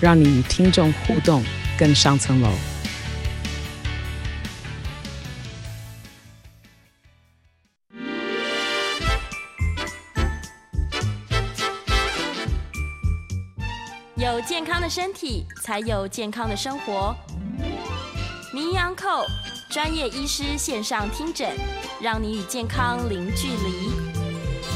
让你与听众互动更上层楼。有健康的身体，才有健康的生活。名医 Uncle 专业医师线上听诊，让你与健康零距离。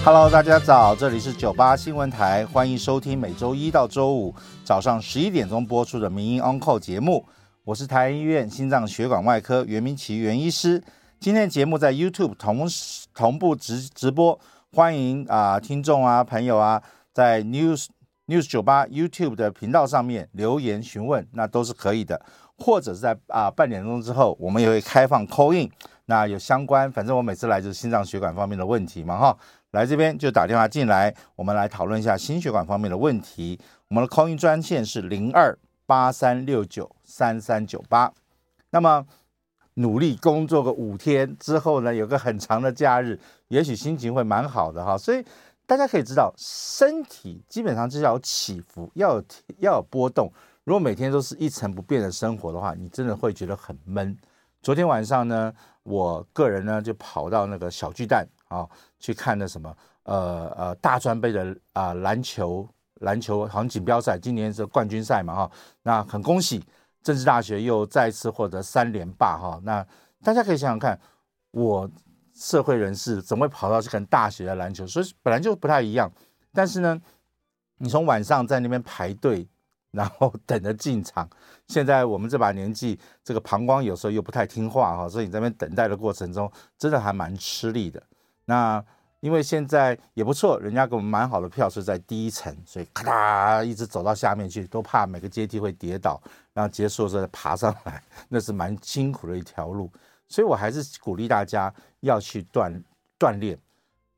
Hello，大家早，这里是九八新闻台，欢迎收听每周一到周五早上十一点钟播出的民营 Uncle 节目。我是台安医院心脏血管外科袁明奇袁医师。今天的节目在 YouTube 同时同步直直播，欢迎啊、听众啊朋友啊在 News News 九八 YouTube 的频道上面留言询问，那都是可以的。或者是在啊、半点钟之后，我们也会开放 call in，那有相关，反正我每次来就是心脏血管方面的问题嘛哈。来这边就打电话进来，我们来讨论一下心血管方面的问题。我们的 call in 专线是零二八三六九三三九八。那么努力工作个五天之后呢，有个很长的假日，也许心情会蛮好的哈。所以大家可以知道，身体基本上就是要有起伏，要有要有波动。如果每天都是一成不变的生活的话，你真的会觉得很闷。昨天晚上呢，我个人呢就跑到那个小巨蛋。啊，去看那什么，呃呃，大专杯的啊、篮球，篮球好像锦标赛，今年是冠军赛嘛，哈，那很恭喜政治大学又再次获得三连霸，哈，那大家可以想想看，我社会人士怎么会跑到去看大学的篮球？所以本来就不太一样，但是呢，你从晚上在那边排队，然后等着进场，现在我们这把年纪，这个膀胱有时候又不太听话，哈，所以你在那边等待的过程中，真的还蛮吃力的。那因为现在也不错，人家给我们蛮好的票是在第一层，所以咔嗒一直走到下面去，都怕每个阶梯会跌倒，然后结束时候再爬上来，那是蛮辛苦的一条路。所以我还是鼓励大家要去锻锻炼。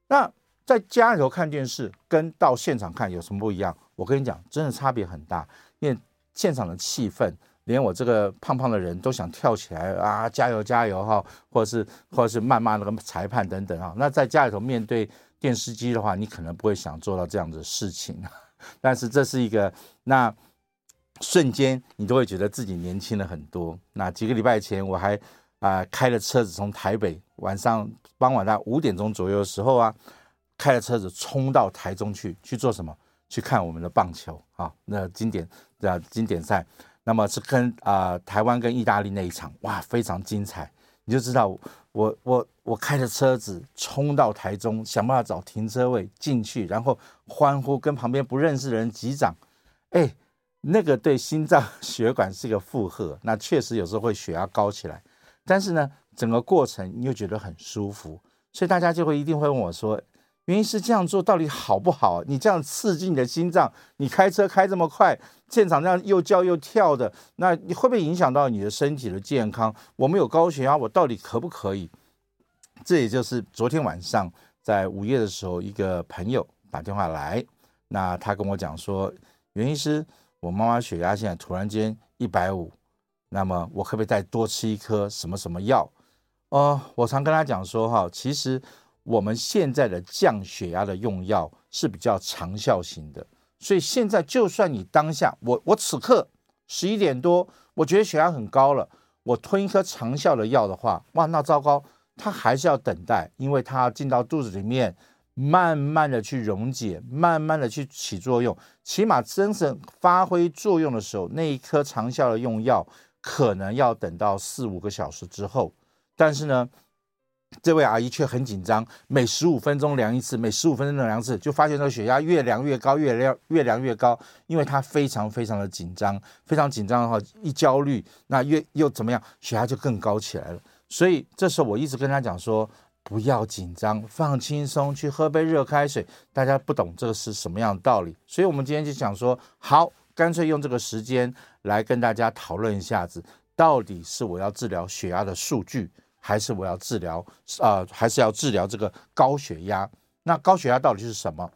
那在家里头看电视跟到现场看有什么不一样？我跟你讲，真的差别很大，因为现场的气氛。连我这个胖胖的人都想跳起来啊！加油加油哈！或者是或者是谩骂那个裁判等等啊。那在家里头面对电视机的话，你可能不会想做到这样的事情。但是这是一个那瞬间，你都会觉得自己年轻了很多。那几个礼拜前，我还啊、开了车子从台北晚上傍晚在五点钟左右的时候啊，开了车子冲到台中去去做什么？去看我们的棒球啊，那经典啊经典赛。那么是跟啊、台湾跟意大利那一场，哇，非常精彩。你就知道我我我开着车子冲到台中，想办法找停车位进去，然后欢呼，跟旁边不认识的人击掌。哎，那个对心脏 血管是一个负荷，那确实有时候会血压高起来。但是呢，整个过程你又觉得很舒服，所以大家就会一定会问我说。原因是这样做到底好不好？你这样刺激你的心脏，你开车开这么快，现场这样又叫又跳的，那你会不会影响到你的身体的健康？我们有高血压，我到底可不可以？这也就是昨天晚上在午夜的时候，一个朋友打电话来，那他跟我讲说，原因是我妈妈血压现在突然间一百五，那么我可不可以再多吃一颗什么什么药？哦，我常跟他讲说哈，其实。我们现在的降血压的用药是比较长效型的，所以现在就算你当下，我我此刻十一点多，我觉得血压很高了，我吞一颗长效的药的话，哇，那糟糕，它还是要等待，因为它进到肚子里面，慢慢的去溶解，慢慢的去起作用，起码真正发挥作用的时候，那一颗长效的用药可能要等到四五个小时之后，但是呢。这位阿姨却很紧张，每十五分钟量一次，每十五分钟量一次，就发现那个血压越量越高，越量越量越高，因为她非常非常的紧张，非常紧张的话，一焦虑，那越又怎么样，血压就更高起来了。所以这时候我一直跟她讲说，不要紧张，放轻松，去喝杯热开水。大家不懂这个是什么样的道理，所以我们今天就讲说，好，干脆用这个时间来跟大家讨论一下子，到底是我要治疗血压的数据，还是我要治疗啊、呃，还是要治疗这个高血压？那高血压到底是什么？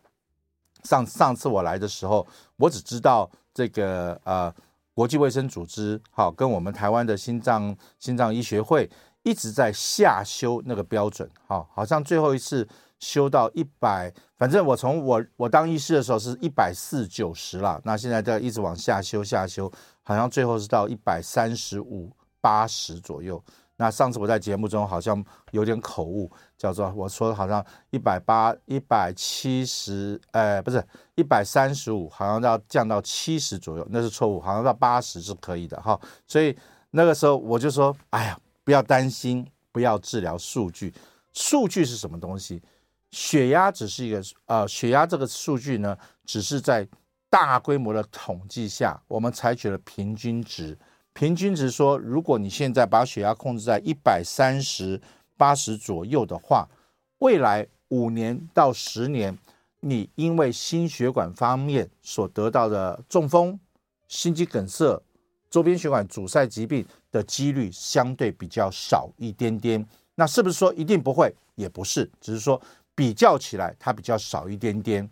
上上次我来的时候，我只知道这个呃，国际卫生组织好跟我们台湾的心脏心脏医学会一直在下修那个标准，好，好像最后一次修到一百，反正我从我我当医师的时候是一百四九十了，那现在在一直往下修下修，好像最后是到一百三十五八十左右。那上次我在节目中好像有点口误，叫做我说好像一百八一百七十，呃，不是一百三十五，好像要降到七十左右，那是错误，好像到八十是可以的哈。所以那个时候我就说，哎呀，不要担心，不要治疗数据，数据是什么东西？血压只是一个，呃，血压这个数据呢，只是在大规模的统计下，我们采取了平均值。平均值说，如果你现在把血压控制在一百三十八十左右的话，未来五年到十年，你因为心血管方面所得到的中风、心肌梗塞、周边血管阻塞疾病的几率相对比较少一点点。那是不是说一定不会？也不是，只是说比较起来它比较少一点点。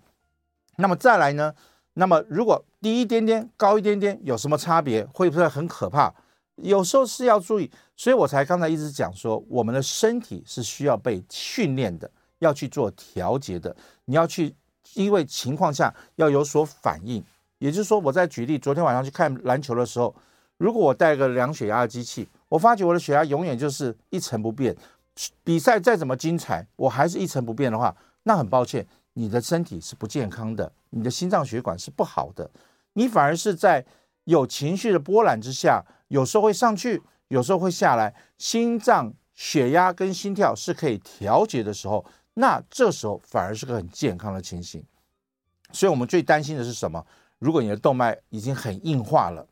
那么再来呢？那么，如果低一点点、高一点点，有什么差别？会不会很可怕？有时候是要注意，所以我才刚才一直讲说，我们的身体是需要被训练的，要去做调节的。你要去，因为情况下要有所反应。也就是说，我在举例，昨天晚上去看篮球的时候，如果我带个量血压的机器，我发觉我的血压永远就是一成不变。比赛再怎么精彩，我还是一成不变的话，那很抱歉。你的身体是不健康的，你的心脏血管是不好的，你反而是在有情绪的波澜之下，有时候会上去，有时候会下来，心脏血压跟心跳是可以调节的时候，那这时候反而是个很健康的情形。所以，我们最担心的是什么？如果你的动脉已经很硬化了，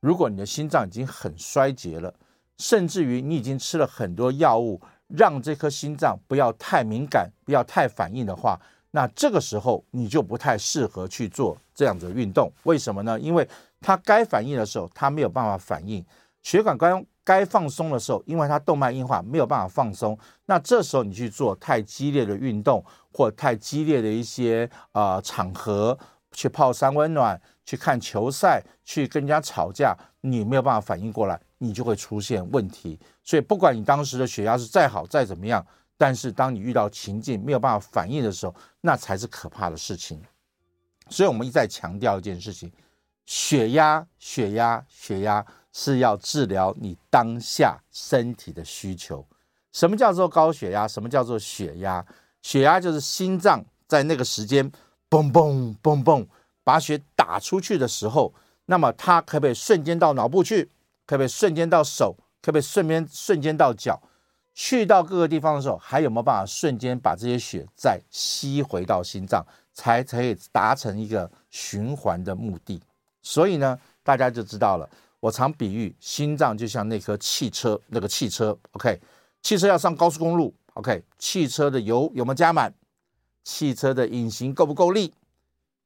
如果你的心脏已经很衰竭了，甚至于你已经吃了很多药物，让这颗心脏不要太敏感，不要太反应的话。那这个时候你就不太适合去做这样子的运动，为什么呢？因为它该反应的时候，它没有办法反应；血管该该放松的时候，因为它动脉硬化，没有办法放松。那这时候你去做太激烈的运动，或太激烈的一些啊、呃、场合，去泡三温暖，去看球赛，去跟人家吵架，你没有办法反应过来，你就会出现问题。所以不管你当时的血压是再好再怎么样。但是当你遇到情境没有办法反应的时候，那才是可怕的事情。所以，我们一再强调一件事情：血压、血压、血压是要治疗你当下身体的需求。什么叫做高血压？什么叫做血压？血压就是心脏在那个时间嘣嘣嘣嘣把血打出去的时候，那么它可不可以瞬间到脑部去？可不可以瞬间到手？可不可以顺便瞬间到脚？去到各个地方的时候，还有没有办法瞬间把这些血再吸回到心脏，才可以达成一个循环的目的？所以呢，大家就知道了。我常比喻心脏就像那颗汽车，那个汽车，OK，汽车要上高速公路，OK，汽车的油有没有加满？汽车的引擎够不够力？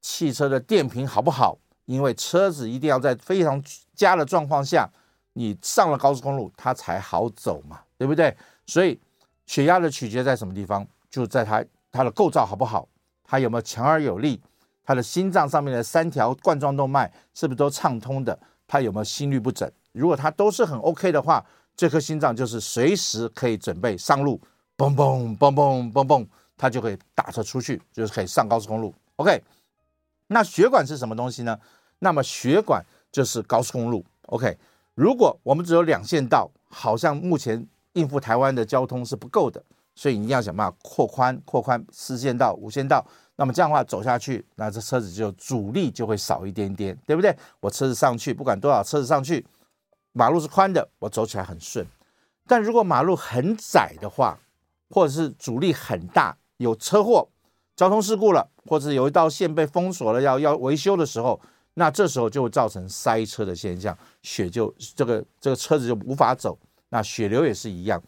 汽车的电瓶好不好？因为车子一定要在非常佳的状况下，你上了高速公路，它才好走嘛，对不对？所以，血压的取决在什么地方？就在它它的构造好不好，它有没有强而有力，它的心脏上面的三条冠状动脉是不是都畅通的？它有没有心律不整？如果它都是很 OK 的话，这颗心脏就是随时可以准备上路，嘣嘣嘣嘣嘣嘣，它就可以打车出去，就是可以上高速公路。OK，那血管是什么东西呢？那么血管就是高速公路。OK，如果我们只有两线道，好像目前。应付台湾的交通是不够的，所以你要想办法扩宽、扩宽四线道、五线道。那么这样的话走下去，那这车子就阻力就会少一点点，对不对？我车子上去，不管多少车子上去，马路是宽的，我走起来很顺。但如果马路很窄的话，或者是阻力很大，有车祸、交通事故了，或者有一道线被封锁了，要要维修的时候，那这时候就会造成塞车的现象，血就这个这个车子就无法走。那血流也是一样，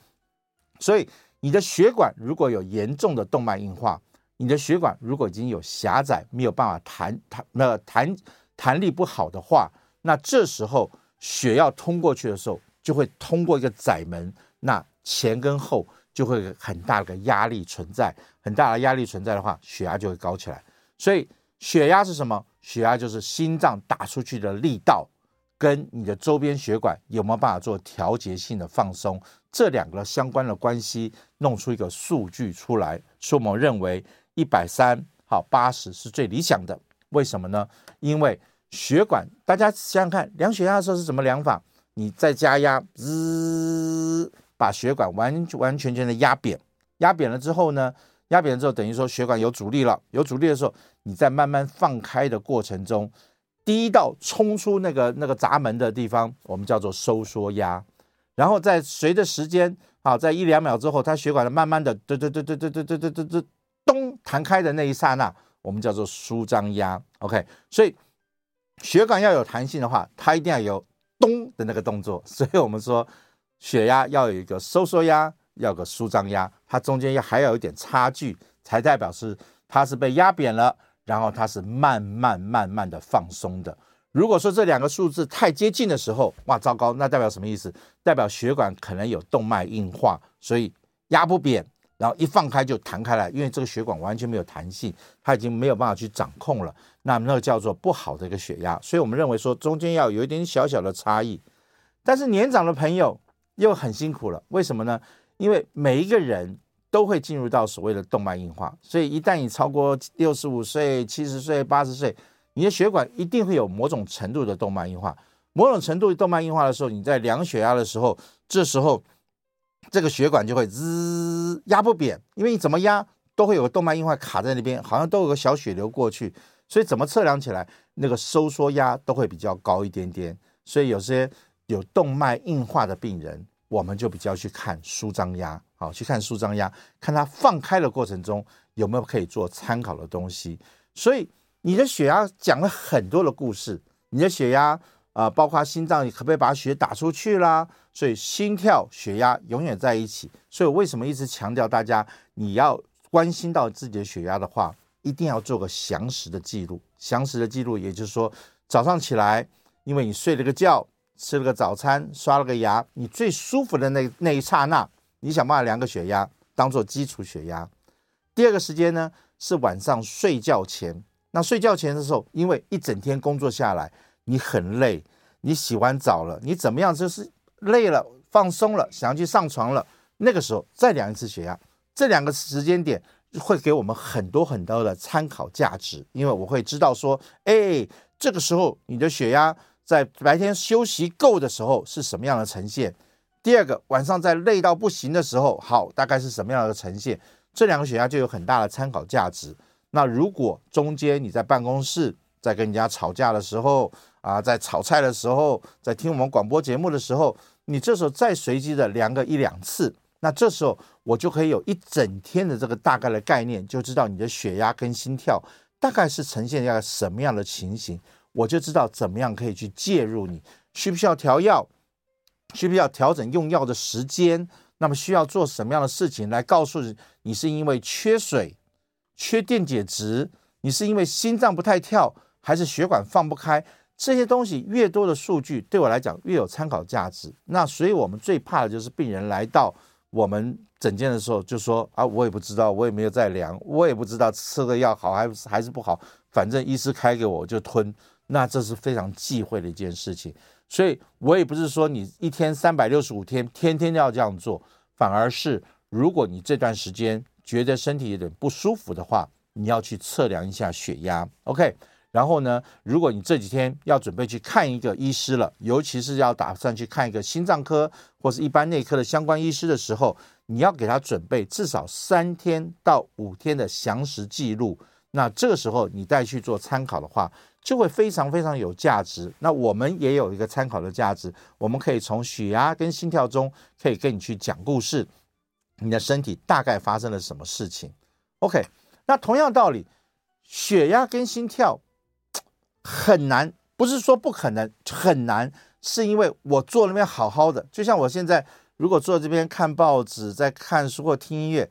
所以你的血管如果有严重的动脉硬化，你的血管如果已经有狭窄，没有办法弹弹那弹弹力不好的话，那这时候血要通过去的时候，就会通过一个窄门，那前跟后就会很大的压力存在，很大的压力存在的话，血压就会高起来。所以血压是什么？血压就是心脏打出去的力道，跟你的周边血管有没有办法做调节性的放松，这两个相关的关系，弄出一个数据出来，所以我们认为一百三好八十是最理想的。为什么呢？因为血管，大家想想看，量血压的时候是怎么量法？你再加压，滋，把血管完完全全的压扁，压扁了之后呢？压扁了之后，等于说血管有阻力了。有阻力的时候，你在慢慢放开的过程中，第一道冲出那个那个闸门的地方，我们叫做收缩压。然后在随着时间啊，在一两秒之后，它血管的慢慢的嘟嘟嘟嘟嘟嘟嘟嘟嘟嘟咚弹开的那一刹那，我们叫做舒张压。OK，所以血管要有弹性的话，它一定要有咚的那个动作。所以我们说，血压要有一个收缩压。要个舒张压，它中间要还要有一点差距，才代表是它是被压扁了，然后它是慢慢慢慢的放松的。如果说这两个数字太接近的时候，哇，糟糕，那代表什么意思？代表血管可能有动脉硬化，所以压不扁，然后一放开就弹开来，因为这个血管完全没有弹性，它已经没有办法去掌控了。那那个叫做不好的一个血压，所以我们认为说中间要有一点小小的差异。但是年长的朋友又很辛苦了，为什么呢？因为每一个人都会进入到所谓的动脉硬化，所以一旦你超过六十五岁、七十岁、八十岁，你的血管一定会有某种程度的动脉硬化。某种程度动脉硬化的时候，你在量血压的时候，这时候这个血管就会滋压不扁，因为你怎么压都会有个动脉硬化卡在那边，好像都有个小血流过去，所以怎么测量起来那个收缩压都会比较高一点点。所以有些有动脉硬化的病人。我们就比较去看舒张压，好，去看舒张压，看它放开的过程中有没有可以做参考的东西。所以你的血压讲了很多的故事，你的血压啊、包括心脏，你可不可以把血打出去啦？所以心跳、血压永远在一起。所以为什么一直强调大家，你要关心到自己的血压的话，一定要做个详实的记录。详实的记录，也就是说早上起来，因为你睡了个觉。吃了个早餐，刷了个牙，你最舒服的那那一刹那，你想办法量个血压，当做基础血压。第二个时间呢，是晚上睡觉前。那睡觉前的时候，因为一整天工作下来，你很累，你洗完澡了，你怎么样就是累了，放松了，想要去上床了，那个时候再量一次血压。这两个时间点会给我们很多很多的参考价值，因为我会知道说，哎，这个时候你的血压。在白天休息够的时候是什么样的呈现？第二个，晚上在累到不行的时候，好，大概是什么样的呈现？这两个血压就有很大的参考价值。那如果中间你在办公室在跟人家吵架的时候啊，在炒菜的时候，在听我们广播节目的时候，你这时候再随机的量个一两次，那这时候我就可以有一整天的这个大概的概念，就知道你的血压跟心跳大概是呈现一个什么样的情形。我就知道怎么样可以去介入你，需不需要调药，需不需要调整用药的时间，那么需要做什么样的事情来告诉你，是因为缺水、缺电解质，你是因为心脏不太跳，还是血管放不开？这些东西越多的数据对我来讲越有参考价值。那所以我们最怕的就是病人来到我们诊间的时候就说啊，我也不知道，我也没有在量，我也不知道吃的药好还是还是不好，反正医师开给我我就吞。那这是非常忌讳的一件事情，所以我也不是说你一天三百六十五天天天要这样做，反而是如果你这段时间觉得身体有点不舒服的话，你要去测量一下血压，OK。然后呢，如果你这几天要准备去看一个医师了，尤其是要打算去看一个心脏科或是一般内科的相关医师的时候，你要给他准备至少三天到五天的详实记录。那这个时候你再去做参考的话，就会非常非常有价值。那我们也有一个参考的价值，我们可以从血压跟心跳中可以跟你去讲故事，你的身体大概发生了什么事情。OK，那同样道理，血压跟心跳很难，不是说不可能，很难，是因为我坐那边好好的，就像我现在如果坐这边看报纸、在看书或听音乐，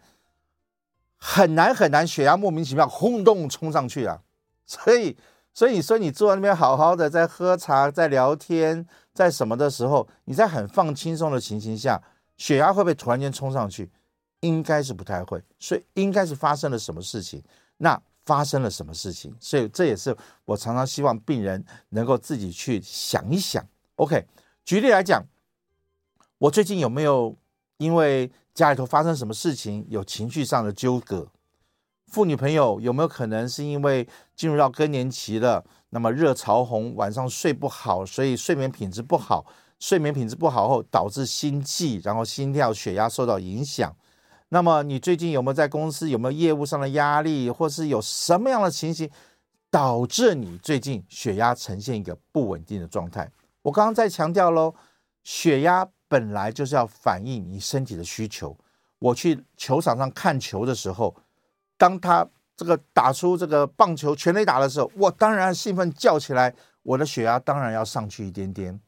很难很难，血压莫名其妙轰动冲上去啊，所以。所以你说你坐在那边好好的在喝茶，在聊天，在什么的时候，你在很放轻松的情形下，血压会不会突然间冲上去？应该是不太会。所以应该是发生了什么事情？那发生了什么事情？所以这也是我常常希望病人能够自己去想一想。OK，举例来讲，我最近有没有因为家里头发生什么事情，有情绪上的纠葛？妇女朋友有没有可能是因为进入到更年期了，那么热潮红，晚上睡不好，所以睡眠品质不好，睡眠品质不好后导致心悸，然后心跳、血压受到影响。那么你最近有没有在公司有没有业务上的压力，或是有什么样的情形导致你最近血压呈现一个不稳定的状态？我刚刚在强调喽，血压本来就是要反映你身体的需求。我去球场上看球的时候。当他这个打出这个棒球全垒打的时候，我当然兴奋叫起来，我的血压当然要上去一点点。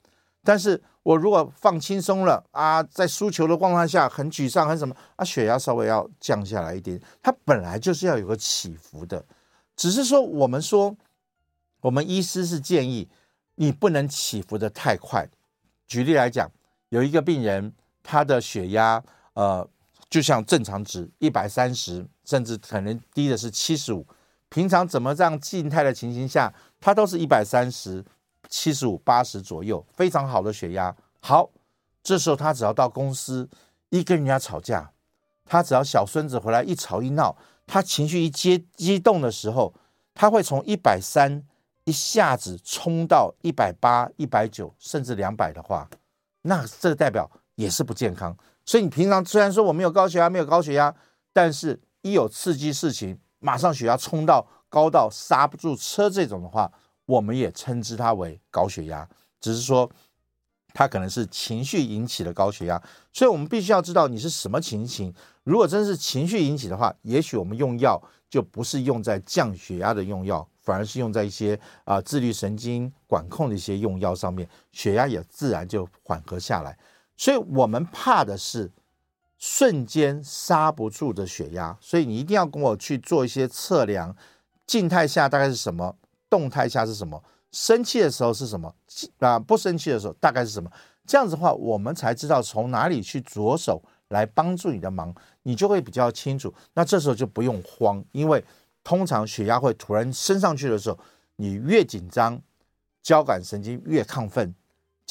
但是我如果放轻松了啊，在输球的状况下很沮丧很什么啊，血压稍微要降下来一点。它本来就是要有个起伏的，只是说我们说，我们医师是建议你不能起伏的太快。举例来讲，有一个病人他的血压呃。就像正常值一百三十，甚至可能低的是七十五。平常怎么这样静态的情形下，它都是一百三十、七十五、八十左右，非常好的血压。好，这时候他只要到公司一跟人家吵架，他只要小孙子回来一吵一闹，他情绪一激激动的时候，他会从一百三一下子冲到一百八、一百九，甚至两百的话，那这个代表也是不健康。所以你平常虽然说我没有高血压，没有高血压，但是一有刺激事情，马上血压冲到高到刹不住车这种的话，我们也称之它为高血压。只是说它可能是情绪引起的高血压，所以我们必须要知道你是什么情形。如果真是情绪引起的话，也许我们用药就不是用在降血压的用药，反而是用在一些啊自律神经管控的一些用药上面，血压也自然就缓和下来。所以我们怕的是瞬间刹不住的血压，所以你一定要跟我去做一些测量。静态下大概是什么？动态下是什么？生气的时候是什么？啊，不生气的时候大概是什么？这样子的话，我们才知道从哪里去着手来帮助你的忙，你就会比较清楚。那这时候就不用慌，因为通常血压会突然升上去的时候，你越紧张，交感神经越亢奋。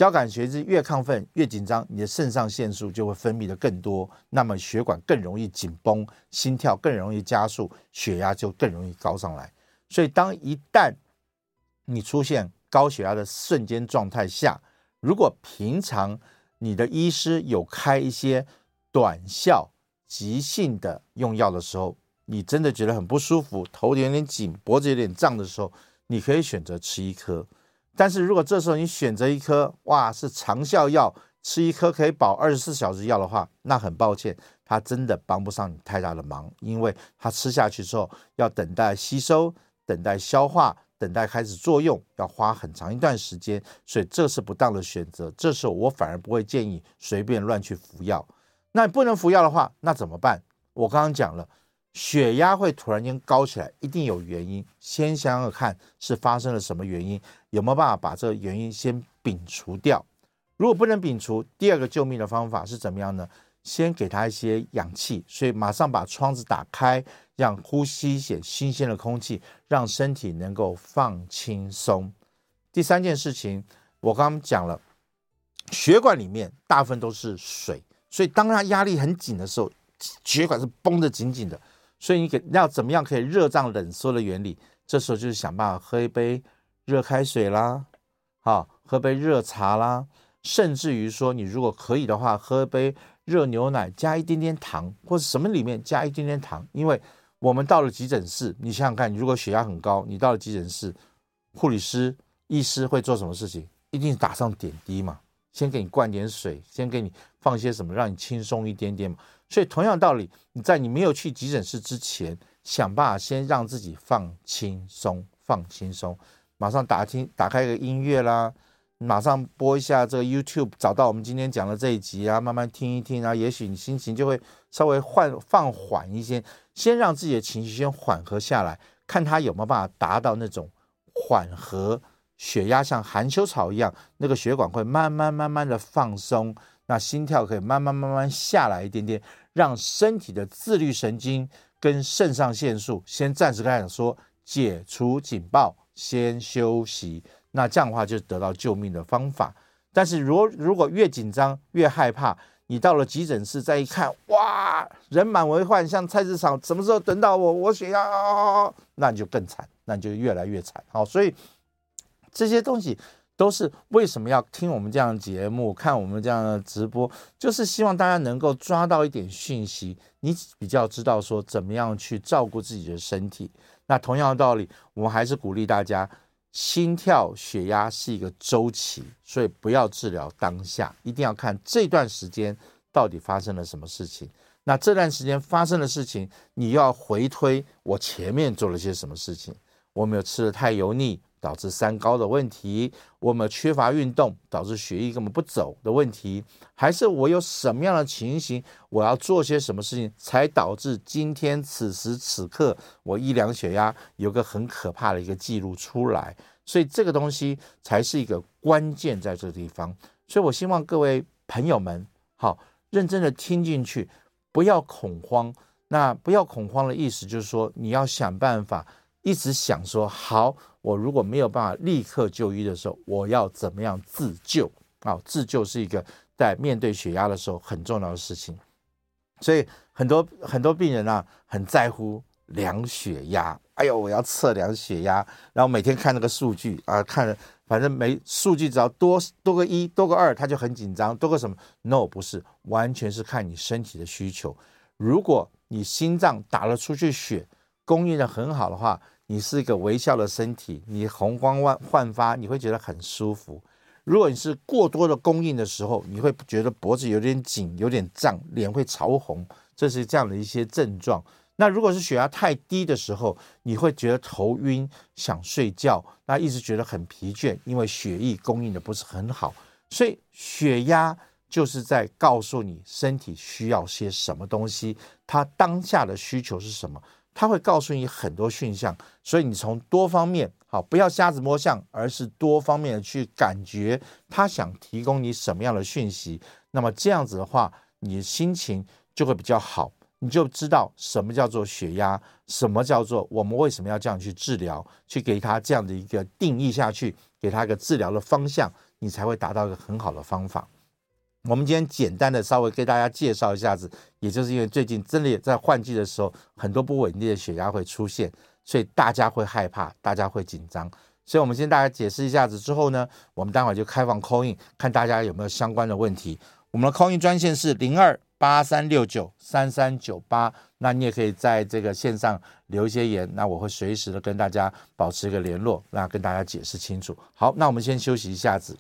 交感神经越亢奋越紧张，你的肾上腺素就会分泌的更多，那么血管更容易紧绷，心跳更容易加速，血压就更容易高上来。所以，当一旦你出现高血压的瞬间状态下，如果平常你的医师有开一些短效急性的用药的时候，你真的觉得很不舒服，头有点紧，脖子有点胀的时候，你可以选择吃一颗。但是如果这时候你选择一颗，哇，是长效药，吃一颗可以保二十四小时药的话，那很抱歉，它真的帮不上你太大的忙，因为它吃下去之后要等待吸收、等待消化、等待开始作用，要花很长一段时间，所以这是不当的选择。这时候我反而不会建议随便乱去服药。那你不能服药的话，那怎么办？我刚刚讲了。血压会突然间高起来，一定有原因。先想想看是发生了什么原因，有没有办法把这个原因先摒除掉？如果不能摒除，第二个救命的方法是怎么样呢？先给他一些氧气，所以马上把窗子打开，让呼吸一些新鲜的空气，让身体能够放轻松。第三件事情，我刚刚讲了，血管里面大部分都是水，所以当他压力很紧的时候，血管是绷得紧紧的。所以你给要怎么样可以热胀冷缩的原理？这时候就是想办法喝一杯热开水啦，好，喝杯热茶啦，甚至于说你如果可以的话，喝一杯热牛奶加一点点糖，或者什么里面加一点点糖。因为我们到了急诊室，你想想看，你如果血压很高，你到了急诊室，护理师、医师会做什么事情？一定打上点滴嘛，先给你灌点水，先给你放些什么，让你轻松一点点嘛。所以同样道理，你在你没有去急诊室之前，想办法先让自己放轻松，放轻松。马上打听，打开一个音乐啦，马上播一下这个 YouTube，找到我们今天讲的这一集啊，慢慢听一听啊，也许你心情就会稍微缓放缓一些，先让自己的情绪先缓和下来，看他有没有办法达到那种缓和血压，像含羞草一样，那个血管会慢慢慢慢的放松，那心跳可以慢慢慢慢下来一点点，让身体的自律神经跟肾上腺素先暂时开始说解除警报，先休息。那这样的话就得到救命的方法。但是如果如果越紧张越害怕，你到了急诊室再一看，哇，人满为患，像菜市场，什么时候等到我？我血压，那你就更惨，那你就越来越惨。好，所以这些东西都是为什么要听我们这样的节目，看我们这样的直播，就是希望大家能够抓到一点讯息，你比较知道说怎么样去照顾自己的身体。那同样的道理，我们还是鼓励大家。心跳、血压是一个周期，所以不要治疗当下，一定要看这段时间到底发生了什么事情。那这段时间发生的事情，你要回推我前面做了些什么事情。我没有吃的太油腻。导致三高的问题，我们缺乏运动导致血液根本不走的问题，还是我有什么样的情形，我要做些什么事情才导致今天此时此刻我一量血压有个很可怕的一个记录出来，所以这个东西才是一个关键在这个地方。所以我希望各位朋友们好认真的听进去，不要恐慌。那不要恐慌的意思就是说，你要想办法。一直想说好，我如果没有办法立刻就医的时候，我要怎么样自救啊？自救是一个在面对血压的时候很重要的事情。所以很多很多病人啊，很在乎量血压。哎呦，我要测量血压，然后每天看那个数据啊，看反正没数据只要多多个一多个二，他就很紧张。多个什么？No，不是，完全是看你身体的需求。如果你心脏打了出去血，供应的很好的话。你是一个微笑的身体，你红光焕发，你会觉得很舒服。如果你是过多的供应的时候，你会觉得脖子有点紧、有点胀，脸会潮红，这是这样的一些症状。那如果是血压太低的时候，你会觉得头晕、想睡觉，那一直觉得很疲倦，因为血液供应的不是很好。所以血压就是在告诉你身体需要些什么东西，它当下的需求是什么。他会告诉你很多讯象，所以你从多方面好，不要瞎子摸象，而是多方面的去感觉他想提供你什么样的讯息。那么这样子的话，你的心情就会比较好，你就知道什么叫做血压，什么叫做我们为什么要这样去治疗，去给他这样的一个定义下去，给他一个治疗的方向，你才会达到一个很好的方法。我们今天简单的稍微给大家介绍一下子，也就是因为最近真的也在换季的时候，很多不稳定的血压会出现，所以大家会害怕，大家会紧张。所以我们先大家解释一下子之后呢，我们待会就开放 call in，看大家有没有相关的问题。我们的 call in 专线是零二八三六九三三九八，那你也可以在这个线上留一些言，那我会随时的跟大家保持一个联络，那跟大家解释清楚。好，那我们先休息一下子。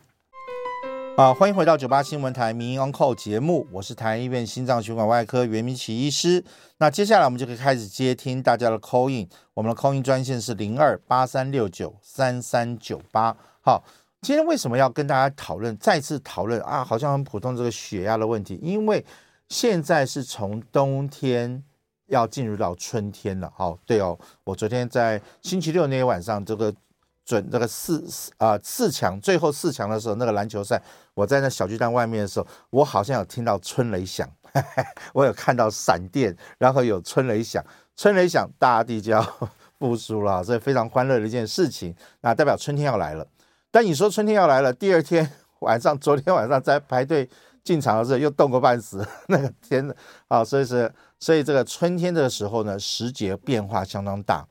啊，欢迎回到九八新闻台名医 on call 节目，我是台安医院心脏血管外科袁明启医师。那接下来我们就可以开始接听大家的 call in，我们的 call in 专线是零二八三六九三三九八。好，今天为什么要跟大家讨论，再次讨论啊？好像很普通这个血压的问题，因为现在是从冬天要进入到春天了。好，对哦，我昨天在星期六那天晚上这个。准那个四四啊四强最后四强的时候，那个篮球赛，我在那小巨蛋外面的时候，我好像有听到春雷响，我有看到闪电，然后有春雷响，春雷响，大地就要复苏了，所以非常欢乐的一件事情，那代表春天要来了。但你说春天要来了，第二天 晚上，昨天晚上在排队进场的时候又冻个半死，那个天啊，所以是所以这个春天的时候呢，时节变化相当大。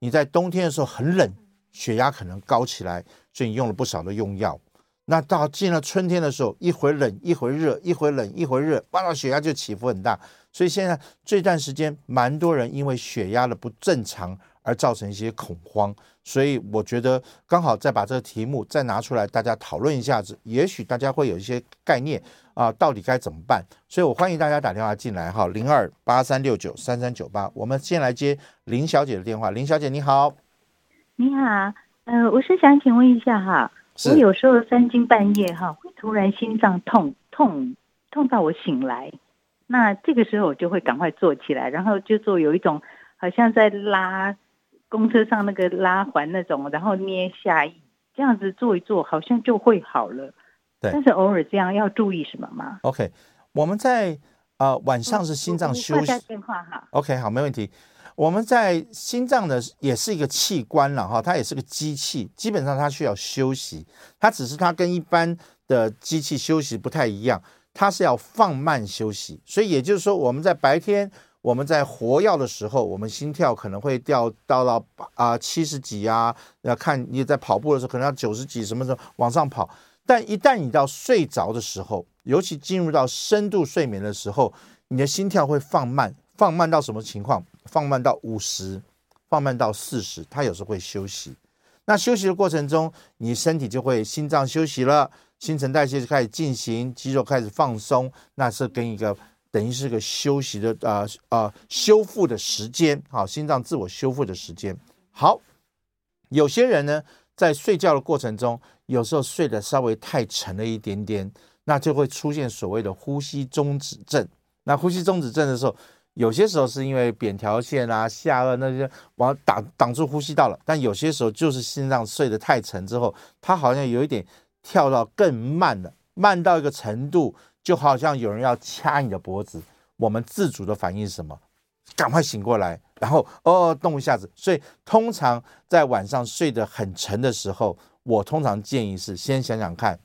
你在冬天的时候很冷。血压可能高起来，所以你用了不少的用药。那到进了春天的时候，一会冷一会热，一会冷一会热，哇，到血压就起伏很大。所以现在这段时间，蛮多人因为血压的不正常而造成一些恐慌。所以我觉得刚好再把这个题目再拿出来，大家讨论一下子，也许大家会有一些概念啊，到底该怎么办？所以我欢迎大家打电话进来哈，零二八三六九三三九八。我们先来接林小姐的电话，林小姐你好。你好，呃，我是想请问一下哈，我有时候三更半夜哈，会突然心脏痛痛痛到我醒来，那这个时候我就会赶快坐起来，然后就做有一种好像在拉公车上那个拉环那种，然后捏下翼，这样子做一做，好像就会好了。对。但是偶尔这样要注意什么吗？OK，我们在啊、呃、晚上是心脏休息。电话哈。OK，好，没问题。我们在心脏呢也是一个器官了哈，它也是个机器，基本上它需要休息，它只是它跟一般的机器休息不太一样，它是要放慢休息。所以也就是说，我们在白天。我们在活跃的时候，我们心跳可能会掉到到啊七十几啊，要看你在跑步的时候可能要九十几，什么时候往上跑。但一旦你到睡着的时候，尤其进入到深度睡眠的时候，你的心跳会放慢，放慢到什么情况？放慢到五十，放慢到四十，它有时候会休息。那休息的过程中，你身体就会心脏休息了，新陈代谢就开始进行，肌肉开始放松，那是跟一个。等于是个休息的啊啊、呃呃、修复的时间，好，心脏自我修复的时间。好，有些人呢在睡觉的过程中，有时候睡得稍微太沉了一点点，那就会出现所谓的呼吸中止症。那呼吸中止症的时候，有些时候是因为扁条线啊、下颚那些往挡挡住呼吸道了，但有些时候就是心脏睡得太沉之后，它好像有一点跳到更慢了，慢到一个程度。就好像有人要掐你的脖子，我们自主的反应是什么？赶快醒过来，然后哦动一下子。所以通常在晚上睡得很沉的时候，我通常建议是先想想看，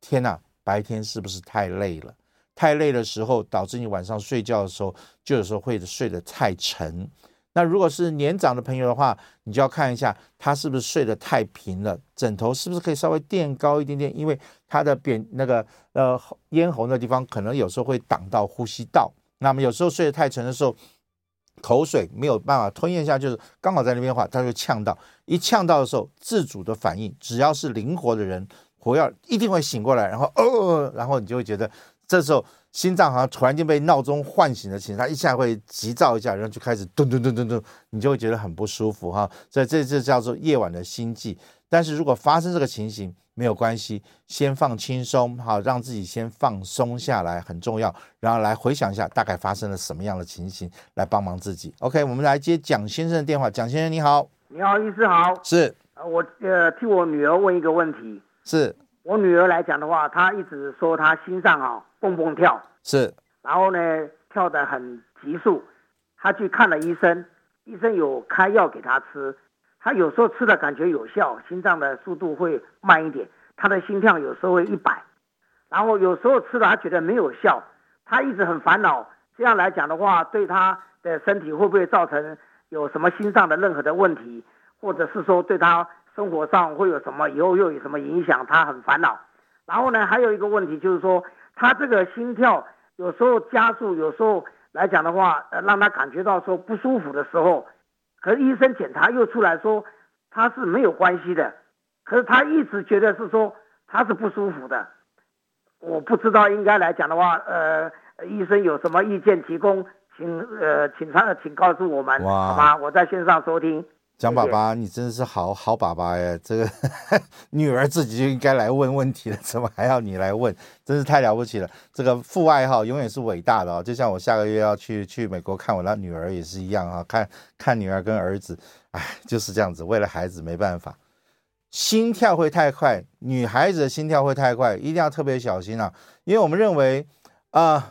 天哪，白天是不是太累了？太累的时候，导致你晚上睡觉的时候，就有时候会睡得太沉。那如果是年长的朋友的话，你就要看一下他是不是睡得太平了，枕头是不是可以稍微垫高一点点，因为他的扁那个呃咽喉那地方可能有时候会挡到呼吸道。那么有时候睡得太沉的时候，口水没有办法吞咽下，就是刚好在那边的话，他就呛到，一呛到的时候，自主的反应，只要是灵活的人，活跃一定会醒过来，然后哦，然后你就会觉得这时候。心脏好像突然间被闹钟唤醒的情况，它一下会急躁一下，然后就开始咚咚咚咚咚，你就会觉得很不舒服哈。所以这这叫做夜晚的心悸。但是如果发生这个情形，没有关系，先放轻松，好，让自己先放松下来很重要。然后来回想一下大概发生了什么样的情形，来帮忙自己。OK，我们来接蒋先生的电话。蒋先生你好，你好，医师好，是，我呃替我女儿问一个问题，是我女儿来讲的话，她一直说她心脏啊蹦蹦跳，是。然后呢，跳得很急速，他去看了医生，医生有开药给他吃，他有时候吃的感觉有效，心脏的速度会慢一点，他的心跳有时候会一百，然后有时候吃了他觉得没有效，他一直很烦恼，这样来讲的话，对他的身体会不会造成有什么心脏的任何的问题，或者是说对他生活上会有什么以后又有什么影响，他很烦恼。然后呢，还有一个问题就是说，他这个心跳。有时候加速，有时候来讲的话，呃，让他感觉到说不舒服的时候，可是医生检查又出来说他是没有关系的，可是他一直觉得是说他是不舒服的，我不知道应该来讲的话，呃，医生有什么意见提供，请呃，请他请告诉我们，好吗？我在线上收听。蒋爸爸，你真的是好好爸爸呀！这个 女儿自己就应该来问问题了，怎么还要你来问？真是太了不起了！这个父爱哈，永远是伟大的哦。就像我下个月要去去美国看我那女儿也是一样啊，看看女儿跟儿子，哎，就是这样子，为了孩子没办法。心跳会太快，女孩子的心跳会太快，一定要特别小心啊！因为我们认为啊、呃，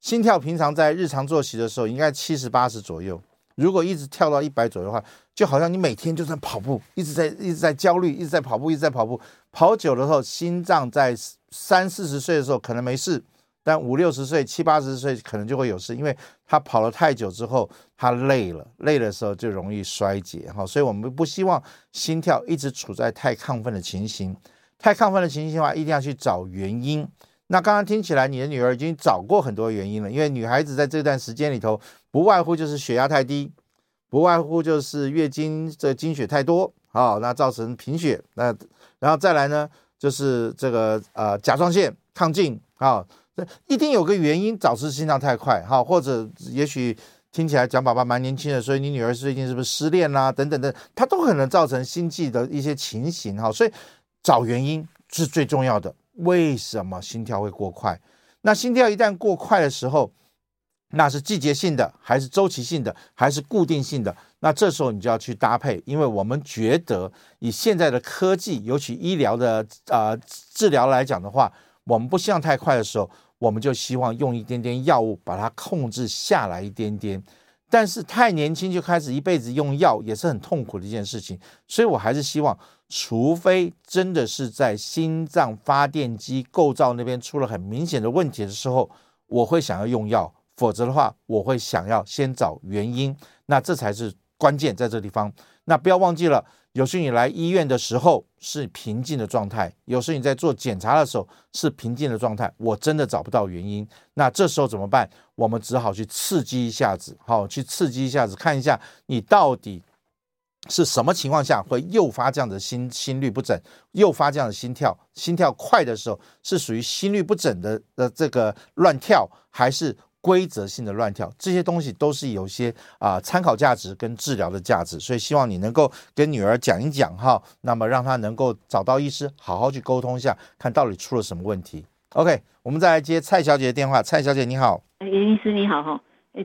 心跳平常在日常作息的时候应该七十八十左右。如果一直跳到一百左右的话，就好像你每天就在跑步，一直在一直在焦虑，一直在跑步，一直在跑步。跑久了后，心脏在三四十岁的时候可能没事，但五六十岁、七八十岁可能就会有事，因为他跑了太久之后，他累了，累的时候就容易衰竭哈。所以我们不希望心跳一直处在太亢奋的情形。太亢奋的情形的话，一定要去找原因。那刚刚听起来，你的女儿已经找过很多原因了，因为女孩子在这段时间里头，不外乎就是血压太低，不外乎就是月经这经血太多，好，那造成贫血，那然后再来呢，就是这个呃甲状腺亢进，啊，这一定有个原因导致心脏太快，哈，或者也许听起来蒋爸爸蛮年轻的，所以你女儿最近是不是失恋啦、啊？等等的，它都可能造成心悸的一些情形，哈，所以找原因是最重要的。为什么心跳会过快？那心跳一旦过快的时候，那是季节性的，还是周期性的，还是固定性的？那这时候你就要去搭配，因为我们觉得以现在的科技，尤其医疗的、呃、治疗来讲的话，我们不希望太快的时候，我们就希望用一点点药物把它控制下来一点点。但是太年轻就开始一辈子用药也是很痛苦的一件事情，所以我还是希望，除非真的是在心脏发电机构造那边出了很明显的问题的时候，我会想要用药，否则的话，我会想要先找原因，那这才是关键在这地方。那不要忘记了，有时你来医院的时候是平静的状态，有时你在做检查的时候是平静的状态，我真的找不到原因，那这时候怎么办？我们只好去刺激一下子，好，去刺激一下子，看一下你到底是什么情况下会诱发这样的心心律不整，诱发这样的心跳，心跳快的时候是属于心律不整的的这个乱跳，还是规则性的乱跳？这些东西都是有些啊、参考价值跟治疗的价值，所以希望你能够跟女儿讲一讲哈，那么让她能够找到医师，好好去沟通一下，看到底出了什么问题。OK，我们再来接蔡小姐的电话。蔡小姐你好，袁医师你好哈，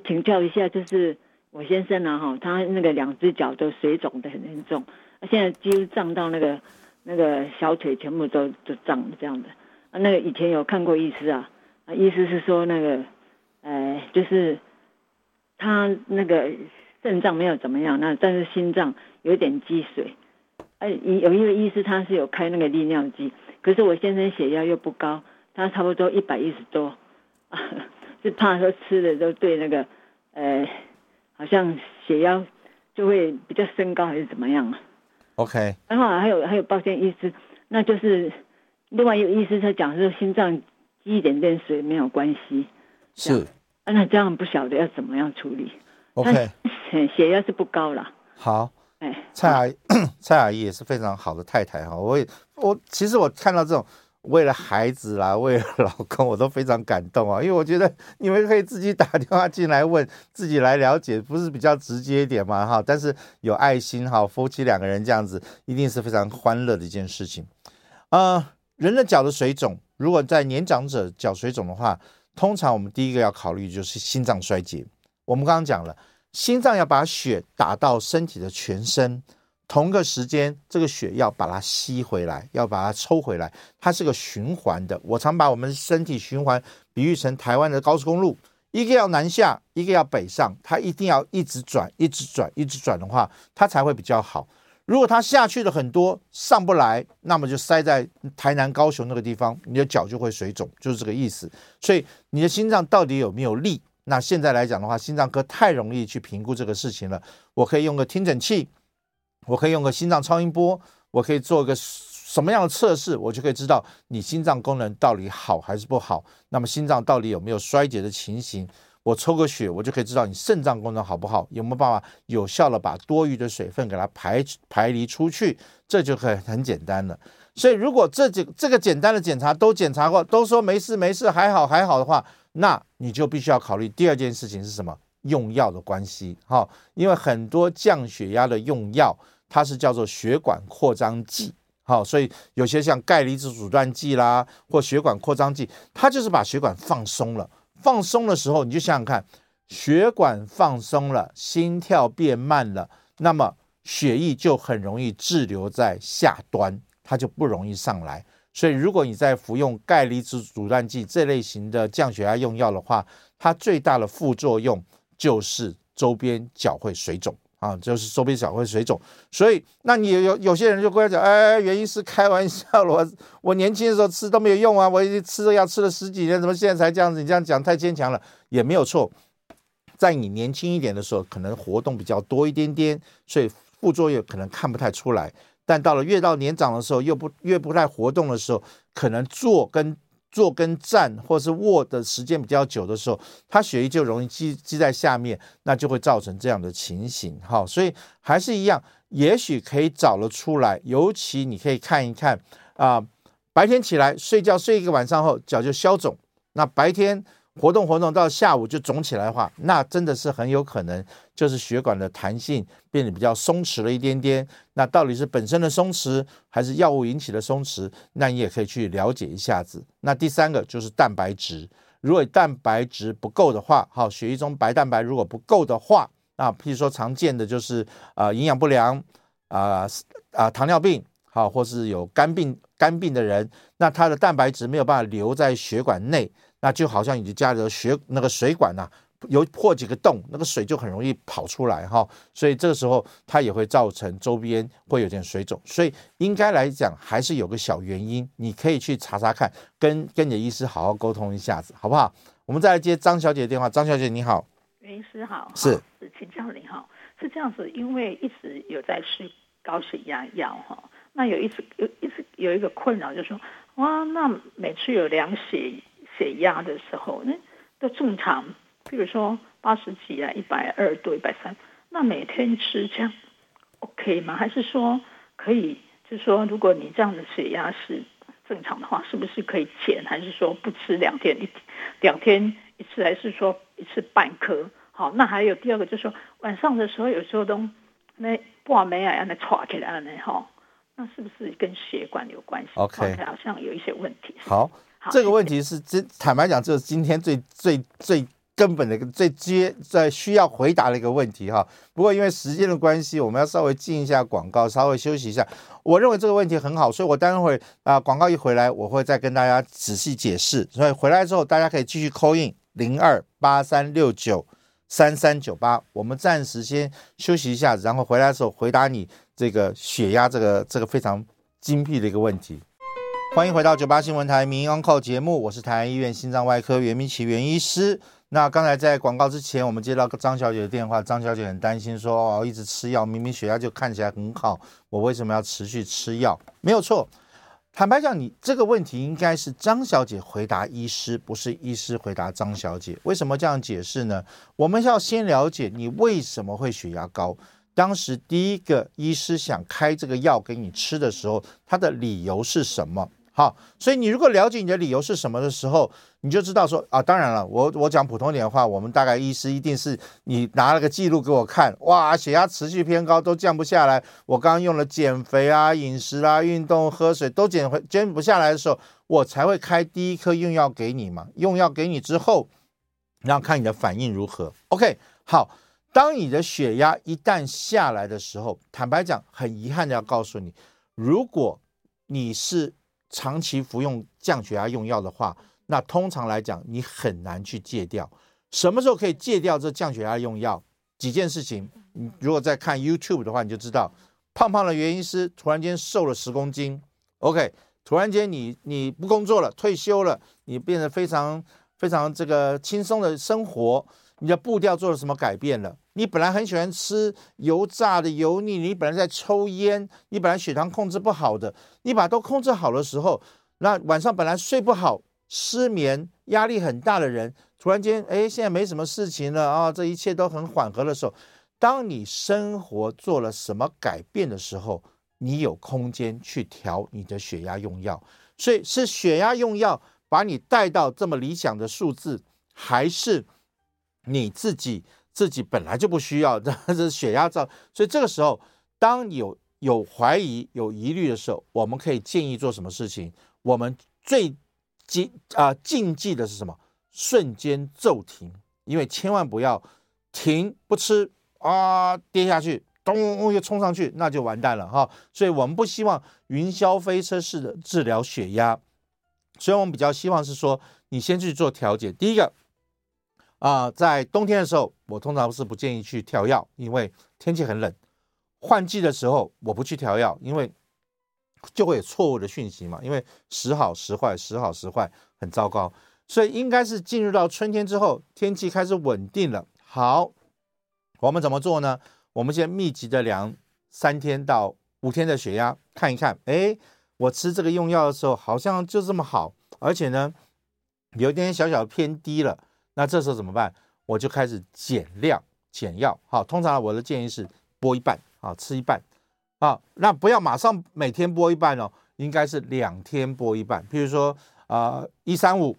请教一下，就是我先生呢哈，他那个两只脚都水肿的很严重，啊现在几乎胀到那个那个小腿全部都都胀这样的。啊，那个以前有看过医师啊，啊，医师是说那个，呃，就是他那个肾脏没有怎么样，那但是心脏有点积水。哎，有一个医师他是有开那个利尿剂，可是我先生血压又不高。他差不多一百一十多，啊，是怕说吃的都对那个，呃，好像血压就会比较升高还是怎么样啊？OK。然后还有还有，抱歉，医师，那就是另外一个医师他讲说心脏积一点点水没有关系，是。啊，那这样不晓得要怎么样处理？OK。血压是不高了。好。哎，蔡阿姨，蔡阿姨也是非常好的太太哈，我也我其实我看到这种。为了孩子啦，为了老公，我都非常感动啊！因为我觉得你们可以自己打电话进来问，自己来了解，不是比较直接一点嘛？哈，但是有爱心哈，夫妻两个人这样子，一定是非常欢乐的一件事情。啊、呃，人的脚的水肿，如果在年长者脚水肿的话，通常我们第一个要考虑就是心脏衰竭。我们刚刚讲了，心脏要把血打到身体的全身。同个时间，这个血要把它吸回来，要把它抽回来，它是个循环的。我常把我们身体循环比喻成台湾的高速公路，一个要南下，一个要北上，它一定要一直转，一直转，一直转的话，它才会比较好。如果它下去的很多，上不来，那么就塞在台南、高雄那个地方，你的脚就会水肿，就是这个意思。所以你的心脏到底有没有力？那现在来讲的话，心脏科太容易去评估这个事情了。我可以用个听诊器。我可以用个心脏超音波，我可以做一个什么样的测试，我就可以知道你心脏功能到底好还是不好。那么心脏到底有没有衰竭的情形？我抽个血，我就可以知道你肾脏功能好不好，有没有办法有效的把多余的水分给它排排离出去，这就很很简单了。所以如果这几这个简单的检查都检查过，都说没事没事还好还好的话，那你就必须要考虑第二件事情是什么？用药的关系。哈，因为很多降血压的用药。它是叫做血管扩张剂，好，所以有些像钙离子阻断剂啦，或血管扩张剂，它就是把血管放松了。放松的时候，你就想想看，血管放松了，心跳变慢了，那么血液就很容易滞留在下端，它就不容易上来。所以，如果你在服用钙离子阻断剂这类型的降血压用药的话，它最大的副作用就是周边脚会水肿。啊，就是周边小会水肿，所以那你有有些人就跟我讲，哎，原因是开玩笑了，我我年轻的时候吃都没有用啊，我已经吃了药吃了十几年，怎么现在才这样子？你这样讲太牵强了，也没有错。在你年轻一点的时候，可能活动比较多一点点，所以副作用可能看不太出来。但到了越到年长的时候，又不越不太活动的时候，可能坐跟。坐跟站或是卧的时间比较久的时候，他血液就容易积积在下面，那就会造成这样的情形。好，所以还是一样，也许可以找了出来。尤其你可以看一看啊、白天起来睡觉睡一个晚上后，脚就消肿。那白天。活动活动到下午就肿起来的话，那真的是很有可能就是血管的弹性变得比较松弛了一点点。那到底是本身的松弛，还是药物引起的松弛？那你也可以去了解一下子。那第三个就是蛋白质，如果蛋白质不够的话，好，血液中白蛋白如果不够的话，那譬如说常见的就是啊营养不良啊啊糖尿病，好，或是有肝病肝病的人，那他的蛋白质没有办法留在血管内，那就好像你家里的血那个水管呐、啊。有破几个洞，那个水就很容易跑出来哈，所以这个时候它也会造成周边会有点水肿，所以应该来讲还是有个小原因，你可以去查查看，跟跟你的医师好好沟通一下子，好不好？我们再来接张小姐的电话，张小姐你好，袁医师好，是是请教你哈，是这样子，因为一直有在吃高血压药哈，那有一次有一直有一个困扰，就是说哇，那每次有量血血压的时候，那都正常。比如说八十几啊，一百二多一百三，那每天吃这样 OK 吗？还是说可以？就是说，如果你这样的血压是正常的话，是不是可以减？还是说不吃两天一两天一次？还是说一次半颗？好，那还有第二个，就是说晚上的时候有时候都那挂没啊，那喘起来了呢，哈，那是不是跟血管有关系？OK，好像有一些问题。好这个问题是真坦白讲，这是今天最最最。根本的一个最接在需要回答的一个问题哈，不过因为时间的关系，我们要稍微进一下广告，稍微休息一下。我认为这个问题很好，所以我待会啊广告一回来，我会再跟大家仔细解释。所以回来之后，大家可以继续 call in 零二八三六九三三九八。我们暂时先休息一下，然后回来的时候回答你这个血压这个这个非常精辟的一个问题。欢迎回到九八新闻台名医 Uncle 节目，我是台安医院心脏外科袁明启袁医师。那刚才在广告之前，我们接到张小姐的电话，张小姐很担心说，哦，一直吃药，明明血压就看起来很好，我为什么要持续吃药？没有错，坦白讲，你这个问题应该是张小姐回答医师，不是医师回答张小姐。为什么这样解释呢？我们要先了解你为什么会血压高。当时第一个医师想开这个药给你吃的时候，他的理由是什么？好，所以你如果了解你的理由是什么的时候，你就知道说啊，当然了，我我讲普通点的话，我们大概医师一定是你拿了个记录给我看，哇，血压持续偏高都降不下来，我刚刚用了减肥啊、饮食啊、运动、喝水都减回减不下来的时候，我才会开第一颗用药给你嘛。用药给你之后，然后看你的反应如何。OK，好，当你的血压一旦下来的时候，坦白讲，很遗憾的要告诉你，如果你是长期服用降血压用药的话，那通常来讲你很难去戒掉。什么时候可以戒掉这降血压用药？几件事情，你如果在看 YouTube 的话，你就知道，胖胖的原因是突然间瘦了十公斤，OK，突然间你你不工作了，退休了，你变得非常非常这个轻松的生活。你的步调做了什么改变了？你本来很喜欢吃油炸的、油腻，你本来在抽烟，你本来血糖控制不好的，你把都控制好的时候，那晚上本来睡不好、失眠、压力很大的人，突然间，哎，现在没什么事情了啊，这一切都很缓和的时候，当你生活做了什么改变的时候，你有空间去调你的血压用药，所以是血压用药把你带到这么理想的数字，还是？你自己自己本来就不需要，这是血压造，所以这个时候，当有有怀疑、有疑虑的时候，我们可以建议做什么事情？我们最禁啊禁忌的是什么？瞬间骤停，因为千万不要停不吃啊跌下去，咚又冲上去，那就完蛋了哈。所以我们不希望云霄飞车式的治疗血压，所以我们比较希望是说，你先去做调节。第一个。啊、在冬天的时候，我通常是不建议去调药，因为天气很冷。换季的时候，我不去调药，因为就会有错误的讯息嘛。因为时好时坏，时好时坏，很糟糕。所以应该是进入到春天之后，天气开始稳定了。好，我们怎么做呢？我们先密集的量三天到五天的血压，看一看。哎，我吃这个用药的时候，好像就这么好，而且呢，有点小小偏低了。那这时候怎么办？我就开始减量减药。好，通常我的建议是拨一半啊，吃一半啊。那不要马上每天拨一半哦，应该是两天拨一半。譬如说啊，一三五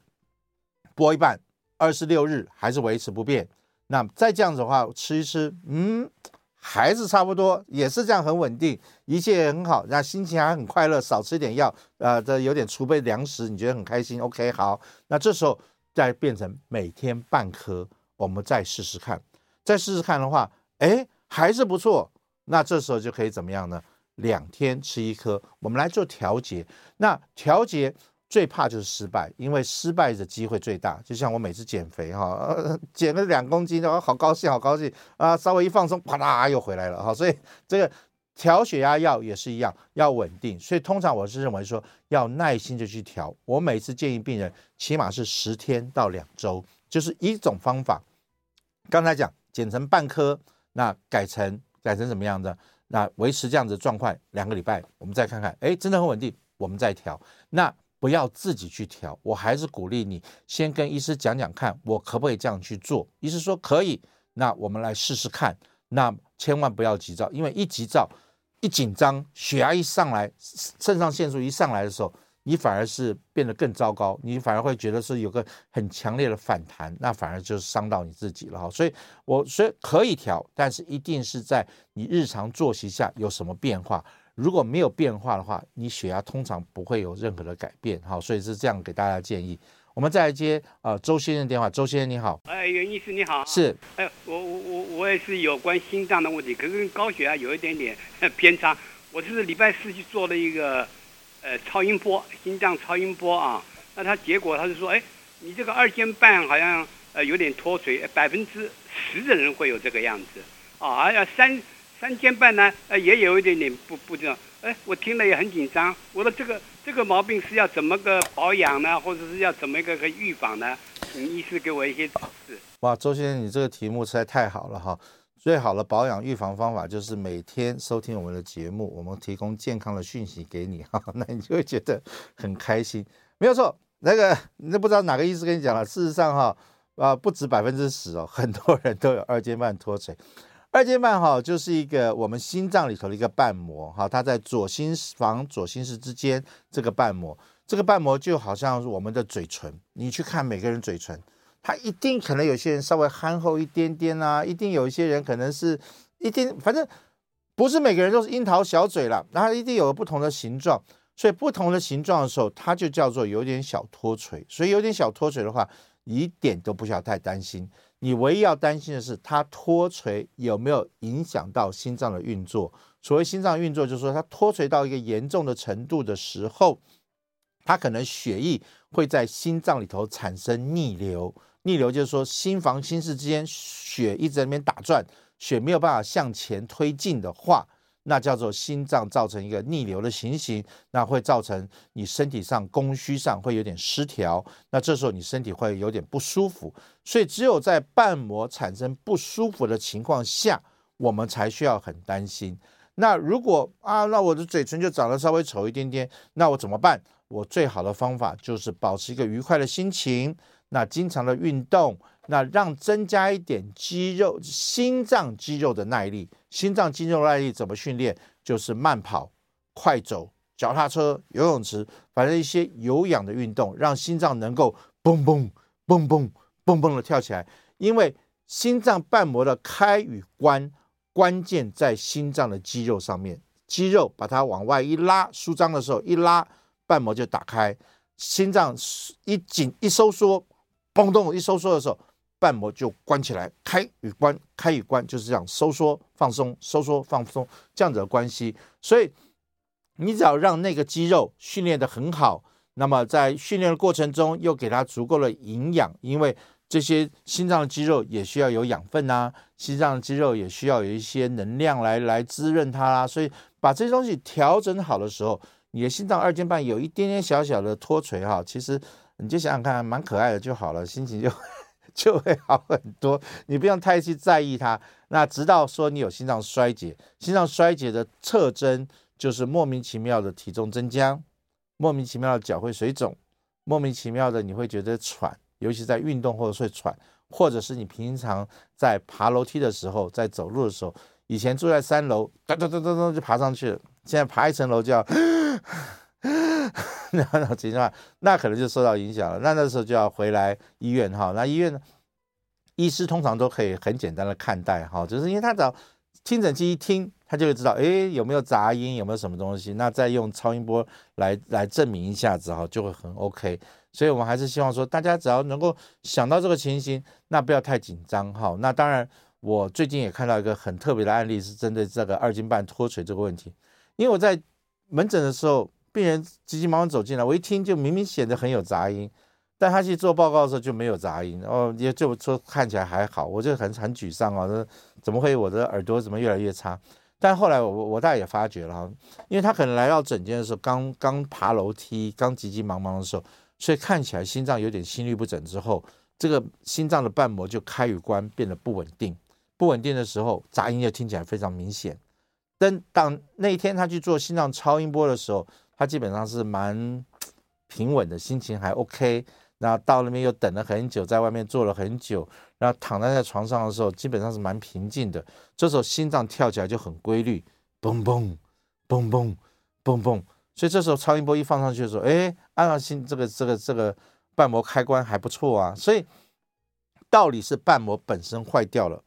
拨一半，二十六日还是维持不变。那再这样子的话，吃一吃，嗯，还是差不多，也是这样很稳定，一切也很好，那心情还很快乐。少吃点药，呃，这有点储备粮食，你觉得很开心？OK，好，那这时候。再变成每天半颗，我们再试试看，再试试看的话，哎，还是不错，那这时候就可以怎么样呢？两天吃一颗，我们来做调节。那调节最怕就是失败，因为失败的机会最大。就像我每次减肥哈，减了两公斤，哦，好高兴，好高兴啊！稍微一放松，啪啦又回来了哈。所以这个调血压药也是一样，要稳定。所以通常我是认为说要耐心的去调。我每次建议病人起码是十天到两周，就是一种方法。刚才讲减成半颗，那改成改成什么样的？那维持这样子状况两个礼拜，我们再看看，哎，真的很稳定，我们再调。那不要自己去调，我还是鼓励你先跟医师讲讲看，我可不可以这样去做？医师说可以，那我们来试试看。那千万不要急躁，因为一急躁、一紧张，血压一上来，肾上腺素一上来的时候。你反而是变得更糟糕，你反而会觉得是有个很强烈的反弹，那反而就是伤到你自己了哈。所以，我所以可以调，但是一定是在你日常作息下有什么变化。如果没有变化的话，你血压通常不会有任何的改变哈。所以是这样给大家建议。我们再来接呃周先生电话，周先生你好，哎袁医师你好，是，哎我我我我也是有关心脏的问题，可是跟高血压有一点点 偏差。我是礼拜四去做了一个。呃，超音波，心脏超音波啊，那他结果他是说，哎，你这个二尖瓣好像呃有点脱垂，百分之十的人会有这个样子。啊，而且三三尖瓣呢，呃也有一点点不不这样，哎，我听了也很紧张，我说这个这个毛病是要怎么个保养呢，或者是要怎么一个个预防呢？请医师给我一些指示。哇，周先生，你这个题目实在太好了哈。最好的保养预防方法就是每天收听我们的节目，我们提供健康的讯息给你哈，那你就会觉得很开心。没有错，那个你都不知道哪个医师跟你讲了。事实上哈，啊不止百分之十哦，很多人都有二尖瓣脱垂。二尖瓣哈就是一个我们心脏里头的一个瓣膜哈，它在左心房、左心室之间这个瓣膜，这个瓣膜就好像是我们的嘴唇，你去看每个人嘴唇。它一定可能有些人稍微憨厚一点点啊，一定有一些人可能是一定，反正不是每个人都是樱桃小嘴了，然后一定有不同的形状，所以不同的形状的时候，它就叫做有点小脱垂。所以有点小脱垂的话，一点都不需要太担心。你唯一要担心的是，它脱垂有没有影响到心脏的运作？所谓心脏运作，就是说它脱垂到一个严重的程度的时候，它可能血液会在心脏里头产生逆流。逆流就是说，心房心室之间血一直在那边打转，血没有办法向前推进的话，那叫做心脏造成一个逆流的情形，那会造成你身体上供需上会有点失调，那这时候你身体会有点不舒服。所以只有在瓣膜产生不舒服的情况下，我们才需要很担心。那如果啊，那我的嘴唇就长得稍微丑一点点，那我怎么办？我最好的方法就是保持一个愉快的心情。那经常的运动，那让增加一点肌肉、心脏肌肉的耐力。心脏肌肉耐力怎么训练？就是慢跑、快走、脚踏车、游泳池，反正一些有氧的运动，让心脏能够蹦蹦蹦蹦蹦蹦的跳起来。因为心脏瓣膜的开与关，关键在心脏的肌肉上面。肌肉把它往外一拉，舒张的时候一拉，瓣膜就打开；心脏一紧一收缩。嘣咚一收缩的时候，瓣膜就关起来，开与关，开与关就是这样收缩放松，收缩放松这样子的关系。所以你只要让那个肌肉训练得很好，那么在训练的过程中又给它足够的营养，因为这些心脏的肌肉也需要有养分、啊，心脏的肌肉也需要有一些能量来来滋润它啦。所以把这些东西调整好的时候，你的心脏二尖瓣有一点点小小的脱垂哈，其实。你就想想看，蛮可爱的就好了，心情就 就会好很多。你不用太去在意它。那直到说你有心脏衰竭，心脏衰竭的特征就是莫名其妙的体重增加，莫名其妙的脚会水肿，莫名其妙的你会觉得喘，尤其在运动或者会喘，或者是你平常在爬楼梯的时候，在走路的时候，以前住在三楼，噔噔噔噔噔就爬上去了，现在爬一层楼就要。那那情况，那可能就受到影响了。那那时候就要回来医院哈。那医院呢，医师通常都可以很简单的看待哈，就是因为他只要听诊器一听，他就会知道，哎，有没有杂音，有没有什么东西。那再用超音波来来证明一下子哈，就会很 OK。所以我们还是希望说，大家只要能够想到这个情形，那不要太紧张哈。那当然。我最近也看到一个很特别的案例，是针对这个二斤半脱垂这个问题。因为我在门诊的时候，病人急急忙忙走进来，我一听就明明显得很有杂音，但他去做报告的时候就没有杂音，哦，也就说看起来还好，我就很很沮丧啊，说怎么会我的耳朵怎么越来越差？但后来我我大概也发觉了，因为他可能来到诊间的时候刚刚爬楼梯，刚急急忙忙的时候，所以看起来心脏有点心律不整之后，这个心脏的瓣膜就开与关变得不稳定，不稳定的时候杂音就听起来非常明显。但当那一天他去做心脏超音波的时候，他基本上是蛮 平稳的，心情还 OK。然后到那边又等了很久，在外面坐了很久，然后躺在在床上的时候，基本上是蛮平静的。这时候心脏跳起来就很规律，嘣嘣嘣嘣嘣嘣。所以这时候超音波一放上去的时候，哎，按照心这个这个这个瓣膜开关还不错啊。所以到底是瓣膜本身坏掉了。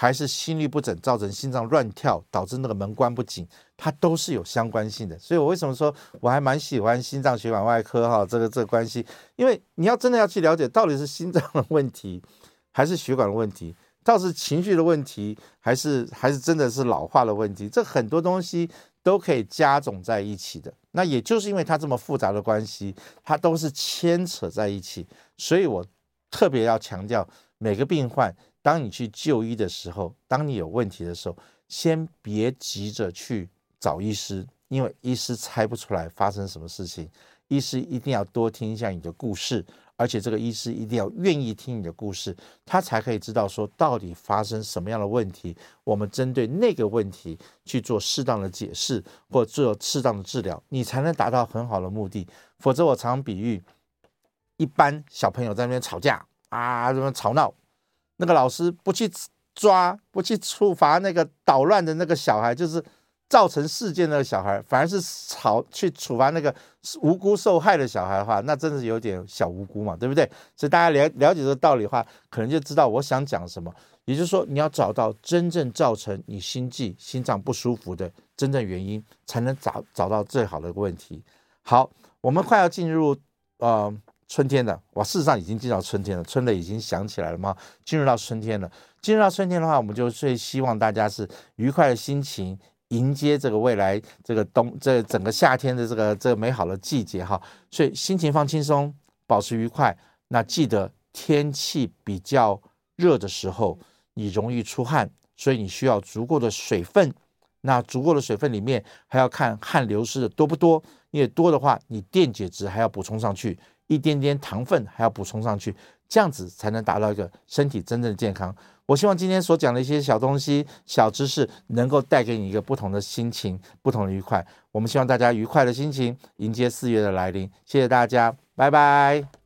还是心律不整造成心脏乱跳，导致那个门关不紧，它都是有相关性的。所以我为什么说我还蛮喜欢心脏血管外科哈，这个这个关系，因为你要真的要去了解到底是心脏的问题，还是血管的问题，倒是情绪的问题，还是还是真的是老化的问题，这很多东西都可以加总在一起的。那也就是因为它这么复杂的关系，它都是牵扯在一起，所以我特别要强调每个病患。当你去就医的时候，当你有问题的时候，先别急着去找医师，因为医师猜不出来发生什么事情。医师一定要多听一下你的故事，而且这个医师一定要愿意听你的故事，他才可以知道说到底发生什么样的问题，我们针对那个问题去做适当的解释或做适当的治疗，你才能达到很好的目的。否则，我常比喻，一般小朋友在那边吵架啊，什么吵闹。那个老师不去抓，不去处罚那个捣乱的那个小孩，就是造成事件的那个小孩，反而是吵去处罚那个无辜受害的小孩的话，那真的是有点小无辜嘛，对不对？所以大家了了解这个道理的话，可能就知道我想讲什么。也就是说，你要找到真正造成你心悸、心脏不舒服的真正原因，才能找找到最好的问题。好，我们快要进入呃。春天的，我事实上已经进到春天了，春雷已经响起来了吗？进入到春天了，进入到春天的话，我们就最希望大家是愉快的心情，迎接这个未来这个冬这、整个夏天的这个这个美好的季节哈。所以心情放轻松，保持愉快。那记得天气比较热的时候，你容易出汗，所以你需要足够的水分。那足够的水分里面还要看汗流失的多不多，因为多的话，你电解质还要补充上去。一点点糖分还要补充上去，这样子才能达到一个身体真正的健康。我希望今天所讲的一些小东西、小知识，能够带给你一个不同的心情、不同的愉快。我们希望大家愉快的心情迎接四月的来临。谢谢大家，拜拜。